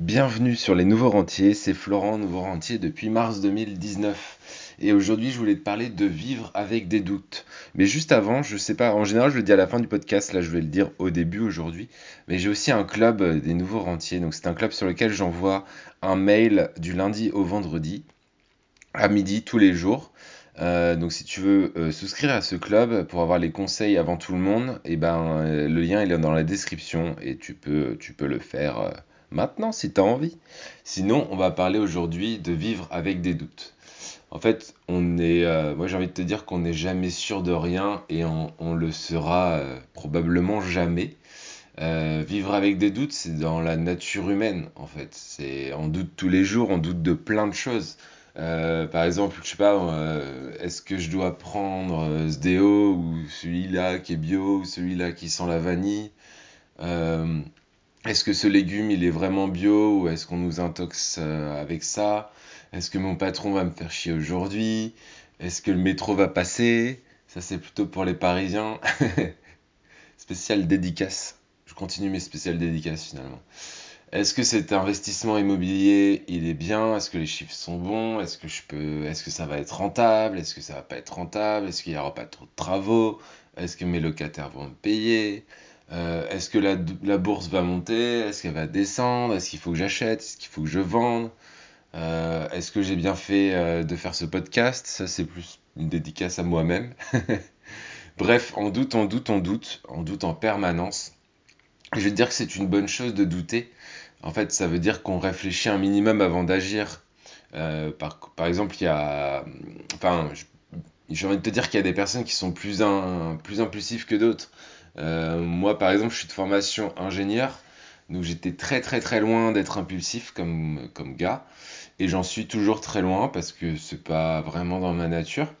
Bienvenue sur les Nouveaux Rentiers, c'est Florent, Nouveau Rentier depuis mars 2019. Et aujourd'hui, je voulais te parler de vivre avec des doutes. Mais juste avant, je sais pas, en général, je le dis à la fin du podcast, là, je vais le dire au début aujourd'hui. Mais j'ai aussi un club euh, des Nouveaux Rentiers. Donc, c'est un club sur lequel j'envoie un mail du lundi au vendredi, à midi, tous les jours. Euh, donc, si tu veux euh, souscrire à ce club pour avoir les conseils avant tout le monde, et ben, euh, le lien il est dans la description et tu peux, tu peux le faire maintenant si tu as envie. Sinon, on va parler aujourd'hui de vivre avec des doutes. En fait, on est, euh, moi j'ai envie de te dire qu'on n'est jamais sûr de rien et on, le sera euh, probablement jamais. Euh, vivre avec des doutes, c'est dans la nature humaine en fait. C'est, on doute tous les jours, on doute de plein de choses. Par exemple, je sais pas, est-ce que je dois prendre ce déo ou celui-là qui est bio ou celui-là qui sent la vanille? Est-ce que ce légume il est vraiment bio ou est-ce qu'on nous intoxe euh, avec ça? Est-ce que mon patron va me faire chier aujourd'hui? Est-ce que le métro va passer? Ça c'est plutôt pour les Parisiens. Spécial dédicace. Je continue mes spéciales dédicaces finalement. Est-ce que cet investissement immobilier, il est bien? Est-ce que les chiffres sont bons? Est-ce que peux, est-ce que ça va être rentable? Est-ce que ça va pas être rentable? Est-ce qu'il y aura pas trop de travaux? Est-ce que mes locataires vont me payer? Euh, est-ce que la, bourse va monter? Est-ce qu'elle va descendre? Est-ce qu'il faut que j'achète? Est-ce qu'il faut que je vende? Euh, est-ce que j'ai bien fait euh, de faire ce podcast? Ça, c'est plus une dédicace à moi-même. Bref, on doute, on doute, on doute, on doute en permanence. Je vais te dire que c'est une bonne chose de douter. En fait, ça veut dire qu'on réfléchit un minimum avant d'agir. Par, exemple, il y a, enfin, j'ai envie de te dire qu'il y a des personnes qui sont plus, plus impulsives que d'autres. Euh, moi, par exemple, je suis de formation ingénieur, donc j'étais très très très loin d'être impulsif comme, gars, et j'en suis toujours très loin parce que c'est pas vraiment dans ma nature.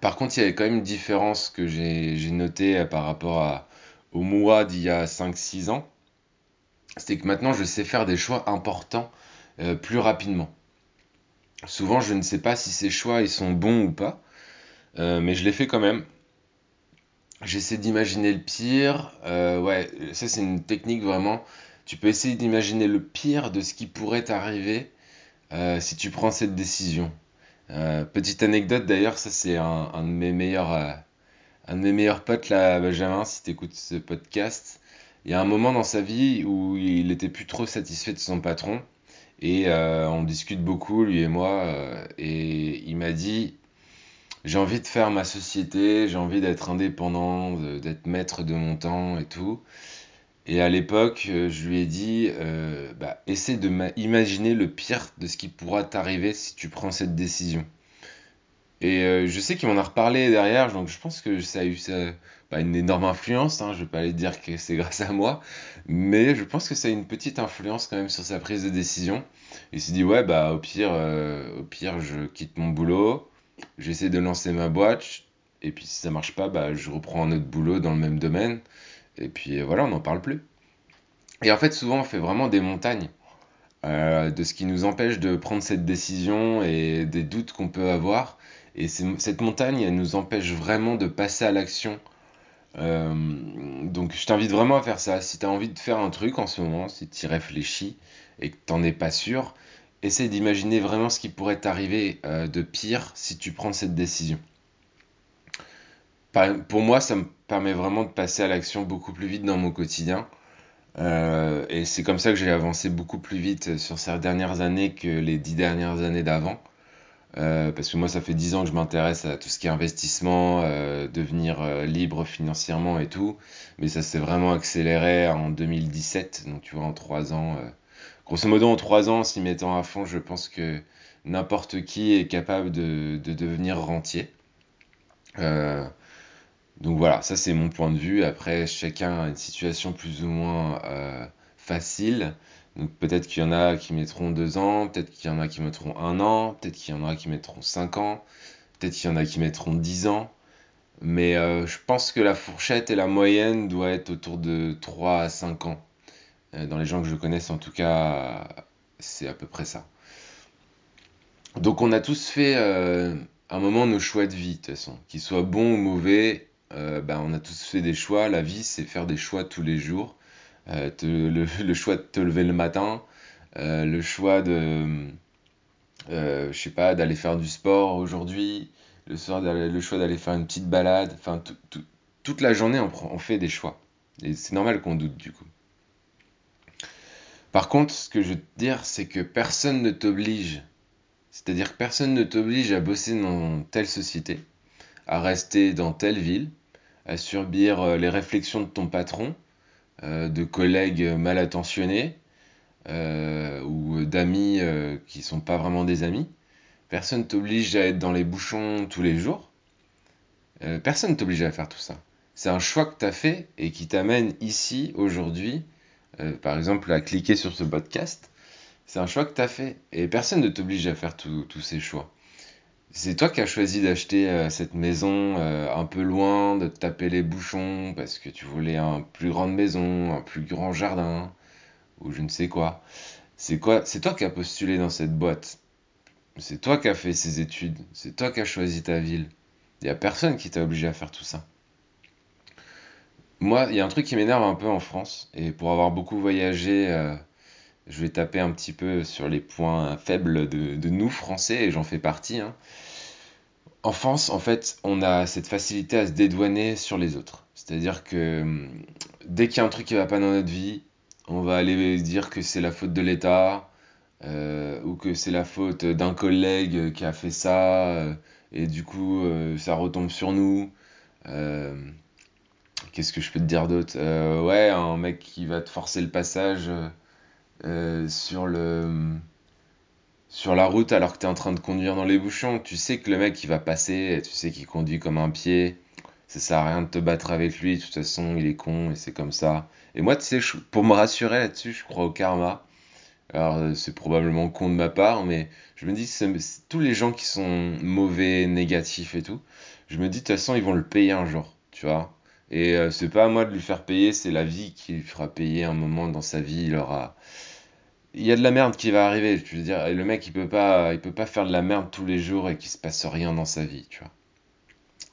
Par contre, il y avait quand même une différence que j'ai notée euh, par rapport au moi d'il y a cinq six ans, c'est que maintenant je sais faire des choix importants euh, plus rapidement. Souvent, je ne sais pas si ces choix ils sont bons ou pas, mais je les fais quand même. J'essaie d'imaginer le pire. euh, ouais, ça c'est une technique vraiment. Tu peux essayer d'imaginer le pire de ce qui pourrait t'arriver euh, si tu prends cette décision. Euh, petite anecdote d'ailleurs, ça c'est un, un de mes meilleurs, euh, un de mes meilleurs potes là, Benjamin, si tu écoutes ce podcast. Il y a un moment dans sa vie où il était plus trop satisfait de son patron et euh, on discute beaucoup lui et moi euh, et il m'a dit j'ai envie de faire ma société, j'ai envie d'être indépendant, d'être maître de mon temps et tout. Et à l'époque, euh, je lui ai dit, euh, bah, essaie de ma- imaginer le pire de ce qui pourra t'arriver si tu prends cette décision. Et euh, je sais qu'il m'en a reparlé derrière, donc je pense que ça a eu pas une énorme influence, hein, je vais pas aller dire que c'est grâce à moi, mais je pense que ça a une petite influence quand même sur sa prise de décision. Il s'est dit, ouais, bah au pire, au pire, je quitte mon boulot, j'essaie de lancer ma boîte, et puis si ça marche pas, bah je reprends un autre boulot dans le même domaine, et puis euh, voilà, on n'en parle plus. Et en fait, souvent, on fait vraiment des montagnes euh, de ce qui nous empêche de prendre cette décision et des doutes qu'on peut avoir. Et cette montagne, elle nous empêche vraiment de passer à l'action. Euh, donc je t'invite vraiment à faire ça. Si tu as envie de faire un truc en ce moment, si tu y réfléchis et que t'en es pas sûr, essaie d'imaginer vraiment ce qui pourrait t'arriver euh, de pire si tu prends cette décision. Pour moi, ça me permet vraiment de passer à l'action beaucoup plus vite dans mon quotidien. Euh, et c'est comme ça que j'ai avancé beaucoup plus vite sur ces dernières années que les dix dernières années d'avant. Euh, parce que moi, ça fait dix ans que je m'intéresse à tout ce qui est investissement, devenir libre financièrement et tout. Mais ça s'est vraiment accéléré en 2017. Donc, tu vois, en trois ans. Grosso modo, en trois ans, s'y mettant à fond, je pense que n'importe qui est capable de, de devenir rentier. Euh, donc voilà, ça c'est mon point de vue. Après, chacun a une situation plus ou moins euh, facile. Peut-être qu'il y en a qui mettront deux ans, peut-être qu'il y en a qui mettront un an, peut-être qu'il y en a qui mettront cinq ans, peut-être qu'il y en a qui mettront dix ans. Mais euh, je pense que la fourchette et la moyenne doit être autour de 3 à 5 ans. Euh, dans les gens que je connaisse, en tout cas, c'est à peu près ça. Donc on a tous fait euh, un moment nos choix de vie, de toute façon. Qu'ils soient bons ou mauvais, euh, bah, on a tous fait des choix. La vie, c'est faire des choix tous les jours. le, choix de te lever le matin, le choix de, je sais pas, d'aller faire du sport aujourd'hui, le, le choix d'aller faire une petite balade, enfin toute la journée on, on fait des choix. Et c'est normal qu'on doute du coup. Par contre, ce que je veux te dire, c'est que personne ne t'oblige. C'est-à-dire que personne ne t'oblige à bosser dans telle société, à rester dans telle ville, à subir euh, les réflexions de ton patron, euh, de collègues mal intentionnés euh, ou d'amis qui sont pas vraiment des amis. Personne t'oblige à être dans les bouchons tous les jours. personne t'oblige à faire tout ça. C'est un choix que tu as fait et qui t'amène ici, aujourd'hui, euh, par exemple, à cliquer sur ce podcast, c'est un choix que tu as fait. Et personne ne t'oblige à faire tous ces choix. C'est toi qui as choisi d'acheter euh, cette maison euh, un peu loin, de te taper les bouchons parce que tu voulais une plus grande maison, un plus grand jardin, ou je ne sais quoi. C'est quoi C'est toi qui as postulé dans cette boîte. C'est toi qui as fait ces études. C'est toi qui as choisi ta ville. Il n'y a personne qui t'a obligé à faire tout ça. Moi, il y a un truc qui m'énerve un peu en France, et pour avoir beaucoup voyagé, euh, je vais taper un petit peu sur les points faibles de, nous, Français, et j'en fais partie. hein. En France, en fait, on a cette facilité à se dédouaner sur les autres. C'est-à-dire que hum, dès qu'il y a un truc qui va pas dans notre vie, on va aller dire que c'est la faute de l'État, euh, ou que c'est la faute d'un collègue qui a fait ça, euh, et du coup, ça retombe sur nous. Qu'est-ce que je peux te dire d'autre? Euh, Ouais, un mec qui va te forcer le passage euh, euh, sur le sur la route alors que tu es en train de conduire dans les bouchons. Tu sais que le mec il va passer, tu sais qu'il conduit comme un pied. Ça sert à rien de te battre avec lui, de toute façon il est con et c'est comme ça. Et moi, tu sais, pour me rassurer là-dessus, je crois au karma. Alors c'est probablement con de ma part, mais je me dis, tous les gens qui sont mauvais, négatifs et tout, je me dis de toute façon ils vont le payer un jour, tu vois. Et euh, c'est pas à moi de lui faire payer, c'est la vie qui lui fera payer un moment dans sa vie. Il aura. Il y a de la merde qui va arriver, je veux dire. Et le mec, il peut pas, il peut pas faire de la merde tous les jours et qu'il se passe rien dans sa vie, tu vois.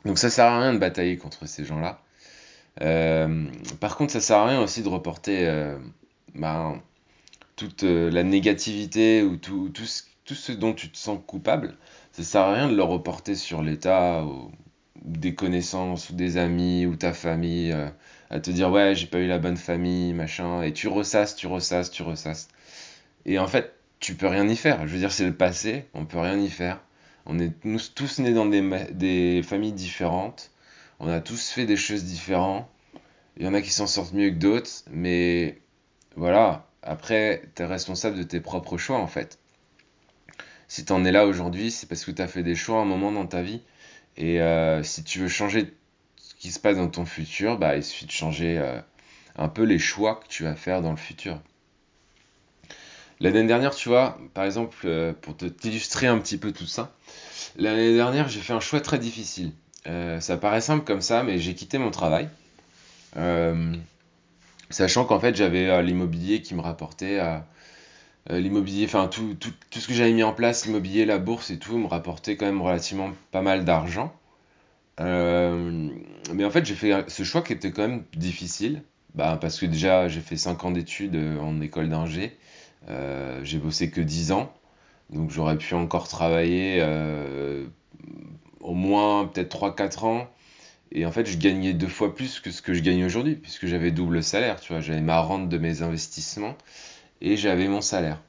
Donc ça sert à rien de batailler contre ces gens-là. Euh, par contre, ça sert à rien aussi de reporter euh, ben, toute la négativité ou tout, tout, ce, tout ce dont tu te sens coupable. Ça sert à rien de le reporter sur l'État ou, des connaissances ou des amis ou ta famille euh, à te dire ouais j'ai pas eu la bonne famille machin et tu ressasses tu ressasses tu ressasses. Et en fait tu peux rien y faire. Je veux dire c'est le passé on peut rien y faire. On est nous tous nés dans des, familles différentes. On a tous fait des choses différentes. Il y en a qui s'en sortent mieux que d'autres mais voilà. Après tu es responsable de tes propres choix en fait. Si tu en es là aujourd'hui c'est parce que tu as fait des choix à un moment dans ta vie et euh, si tu veux changer ce qui se passe dans ton futur, bah, il suffit de changer euh, un peu les choix que tu vas faire dans le futur. L'année dernière, tu vois, par exemple, euh, pour t'illustrer un petit peu tout ça, l'année dernière, j'ai fait un choix très difficile. ça paraît simple comme ça, mais j'ai quitté mon travail. sachant qu'en fait, j'avais l'immobilier qui me rapportait l'immobilier, enfin tout, tout, tout, ce que j'avais mis en place, l'immobilier, la bourse et tout, me rapportait quand même relativement pas mal d'argent. Euh, mais en fait, j'ai fait ce choix qui était quand même difficile, bah, parce que déjà, j'ai fait 5 ans d'études euh, en école d'ingé, euh, j'ai bossé que 10 ans, donc j'aurais pu encore travailler au moins peut-être 3-4 ans. Et en fait, je gagnais deux fois plus que ce que je gagne aujourd'hui, puisque j'avais double salaire, tu vois, j'avais ma rente de mes investissements et j'avais mon salaire.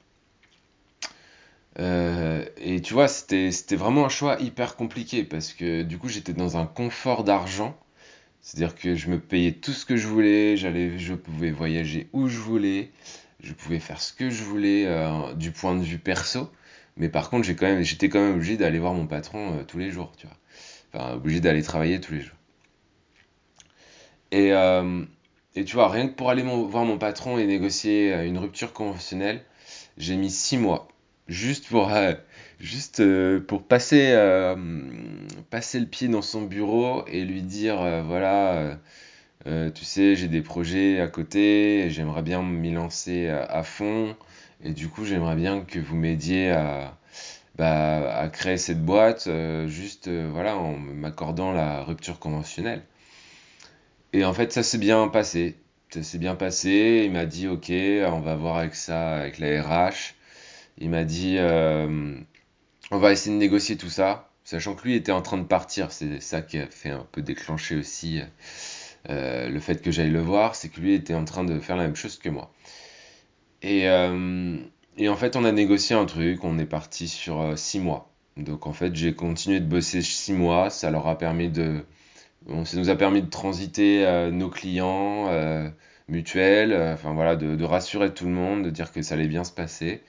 Euh, et tu vois, c'était, vraiment un choix hyper compliqué parce que du coup, j'étais dans un confort d'argent. C'est-à-dire que je me payais tout ce que je voulais, je pouvais voyager où je voulais, je pouvais faire ce que je voulais euh, du point de vue perso. Mais par contre, j'étais quand même obligé d'aller voir mon patron euh, tous les jours, tu vois. Enfin, obligé d'aller travailler tous les jours. Et, et tu vois, rien que pour aller voir mon patron et négocier une rupture conventionnelle, j'ai mis six mois juste pour, euh, juste, euh, pour passer, euh, passer le pied dans son bureau et lui dire voilà, tu sais, j'ai des projets à côté, j'aimerais bien m'y lancer à, fond, et du coup, j'aimerais bien que vous m'aidiez à, bah, à créer cette boîte, juste voilà, en m'accordant la rupture conventionnelle. Et en fait, ça s'est bien passé. ça s'est bien passé. Il m'a dit, ok, on va voir avec ça, avec la RH. Il m'a dit, euh, on va essayer de négocier tout ça, sachant que lui était en train de partir. C'est ça qui a fait un peu déclencher aussi euh, le fait que j'aille le voir, c'est que lui était en train de faire la même chose que moi. Et, euh, et en fait, on a négocié un truc, on est parti sur 6 mois. Donc en fait, j'ai continué de bosser 6 mois, ça leur a permis de... ça nous a permis de transiter nos clients mutuels, enfin voilà, de, rassurer tout le monde, de dire que ça allait bien se passer.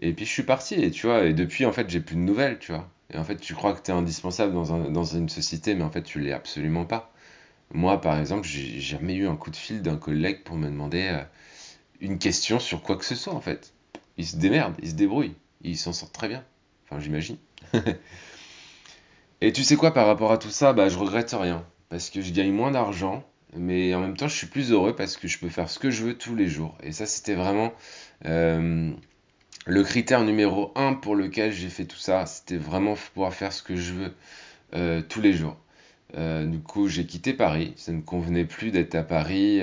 Et puis je suis parti, et tu vois, et depuis, en fait, j'ai plus de nouvelles, tu vois. Et en fait, tu crois que tu es indispensable dans, un, dans une société, mais en fait, tu l'es absolument pas. Moi, par exemple, j'ai jamais eu un coup de fil d'un collègue pour me demander euh, une question sur quoi que ce soit, en fait. Il se démerde, il se débrouille, il s'en sort très bien. Enfin, j'imagine. et tu sais quoi, par rapport à tout ça, bah, je regrette rien. Parce que je gagne moins d'argent, mais en même temps, je suis plus heureux parce que je peux faire ce que je veux tous les jours. Et ça, c'était vraiment... Euh, le critère numéro un pour lequel j'ai fait tout ça, c'était vraiment pouvoir faire ce que je veux euh, tous les jours. Euh, du coup, j'ai quitté Paris. Ça ne me convenait plus d'être à Paris.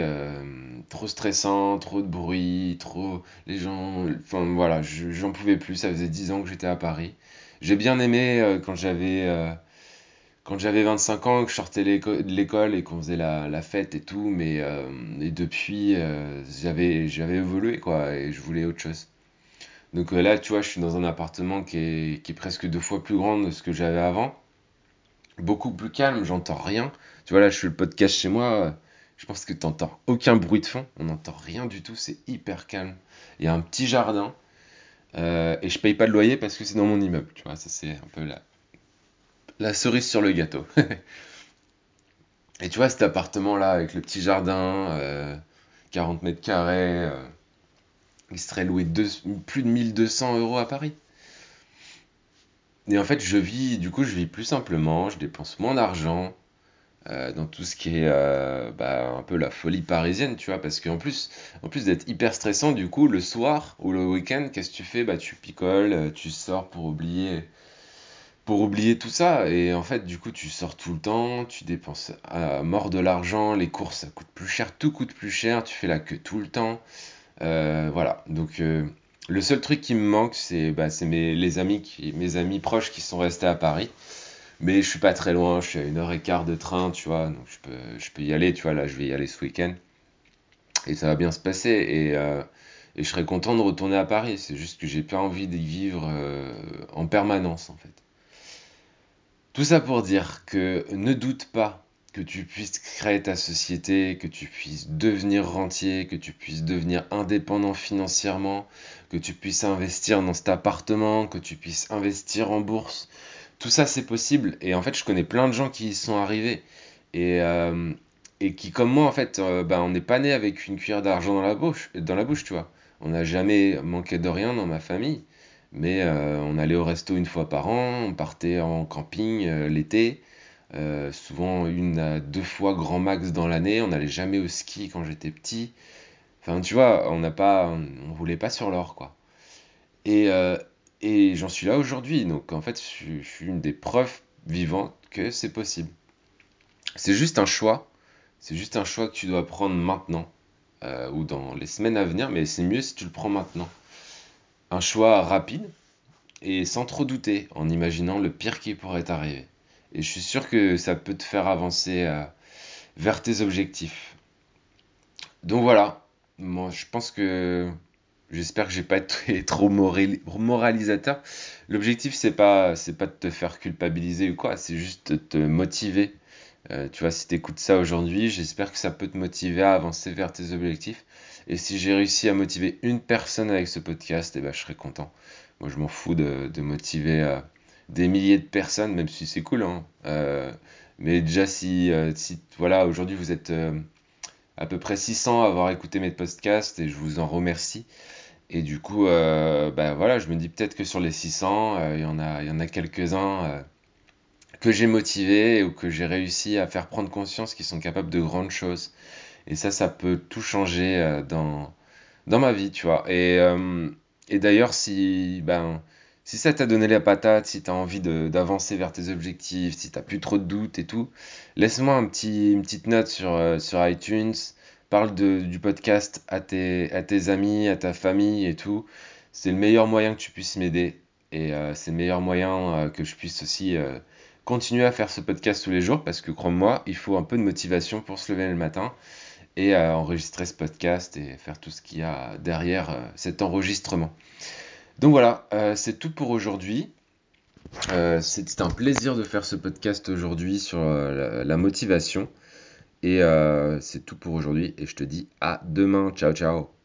Trop stressant, trop de bruit, trop. Les gens. Enfin, voilà, j'en pouvais plus. Ça faisait 10 ans que j'étais à Paris. J'ai bien aimé quand j'avais. Quand j'avais 25 ans, que je sortais de l'école et qu'on faisait la, la, fête et tout, mais et depuis, j'avais, j'avais évolué, quoi, et je voulais autre chose. Donc euh, là, tu vois, je suis dans un appartement qui est, qui est presque deux fois plus grand de ce que j'avais avant. Beaucoup plus calme, j'entends rien. Tu vois, là, je fais le podcast chez moi. Je pense que tu n'entends aucun bruit de fond. On n'entend rien du tout. C'est hyper calme. Il y a un petit jardin. Euh, et je paye pas de loyer parce que c'est dans mon immeuble. Tu vois, ça, c'est un peu la, la cerise sur le gâteau. et tu vois, cet appartement-là, avec le petit jardin, 40 euh, mètres carrés il serait loué plus de 1200 euros à Paris. Et en fait, je vis, du coup, je vis plus simplement, je dépense moins d'argent euh, dans tout ce qui est euh, bah, un peu la folie parisienne, tu vois, parce qu'en plus, en plus d'être hyper stressant, du coup, le soir ou le week-end, qu'est-ce que tu fais? Bah, tu picoles, euh, tu sors pour oublier, pour oublier tout ça. Et en fait, du coup, tu sors tout le temps, tu dépenses à mort de l'argent, les courses, ça coûte plus cher, tout coûte plus cher, tu fais la queue tout le temps. Euh, voilà, donc euh, le seul truc qui me manque, c'est bah, mes, les amis qui, mes amis proches qui sont restés à Paris. Mais je suis pas très loin, je suis à une heure et quart de train, tu vois, donc je peux, je peux y aller, tu vois, là je vais y aller ce week-end. Et ça va bien se passer, et, euh, et je serais content de retourner à Paris. C'est juste que j'ai pas envie d'y vivre en permanence, en fait. Tout ça pour dire que ne doute pas que tu puisses créer ta société, que tu puisses devenir rentier, que tu puisses devenir indépendant financièrement, que tu puisses investir dans cet appartement, que tu puisses investir en bourse. Tout ça, c'est possible. Et en fait, je connais plein de gens qui y sont arrivés. Et, euh, qui, comme moi, en fait, euh, ben, on n'est pas né avec une cuillère d'argent dans la bouche, dans la bouche, tu vois. On n'a jamais manqué de rien dans ma famille. Mais euh, on allait au resto une fois par an, on partait en camping l'été. Euh, souvent une à deux fois grand max dans l'année. On n'allait jamais au ski quand j'étais petit. Enfin, tu vois, on n'a pas, on, roulait pas sur l'or, quoi. Et, euh, et j'en suis là aujourd'hui. Donc, en fait, je, suis une des preuves vivantes que c'est possible. C'est juste un choix. C'est juste un choix que tu dois prendre maintenant euh, ou dans les semaines à venir, mais c'est mieux si tu le prends maintenant. Un choix rapide et sans trop douter, en imaginant le pire qui pourrait t'arriver. Et je suis sûr que ça peut te faire avancer euh, vers tes objectifs. Donc voilà, moi je pense que j'espère que j'ai pas été trop moralisateur. L'objectif c'est pas c'est pas de te faire culpabiliser ou quoi, c'est juste de te motiver. Euh, tu vois, si tu écoutes ça aujourd'hui, j'espère que ça peut te motiver à avancer vers tes objectifs. Et si j'ai réussi à motiver une personne avec ce podcast, eh ben, je serai content. Moi, je m'en fous de, motiver euh, des milliers de personnes, même si c'est cool. Hein. Euh, mais déjà, euh, si voilà, aujourd'hui vous êtes à peu près 600 à avoir écouté mes podcasts et je vous en remercie. Et du coup, bah, voilà, je me dis peut-être que sur les 600, il y en a, il y en a quelques-uns que j'ai motivés ou que j'ai réussi à faire prendre conscience qu'ils sont capables de grandes choses. Et ça, ça peut tout changer dans, dans ma vie, tu vois. Et, et d'ailleurs, si, ben, si ça t'a donné la patate, si t'as envie d'avancer vers tes objectifs, si t'as plus trop de doutes et tout, laisse-moi un petit, une petite note sur, euh, sur iTunes, parle du podcast à tes, à tes amis, à ta famille et tout. C'est le meilleur moyen que tu puisses m'aider. Et euh, c'est le meilleur moyen euh, que je puisse aussi euh, continuer à faire ce podcast tous les jours parce que crois-moi, il faut un peu de motivation pour se lever le matin et enregistrer ce podcast et faire tout ce qu'il y a derrière cet enregistrement. Donc voilà, c'est tout pour aujourd'hui. C'était un plaisir de faire ce podcast aujourd'hui sur la, motivation. Et c'est tout pour aujourd'hui et je te dis à demain. Ciao ciao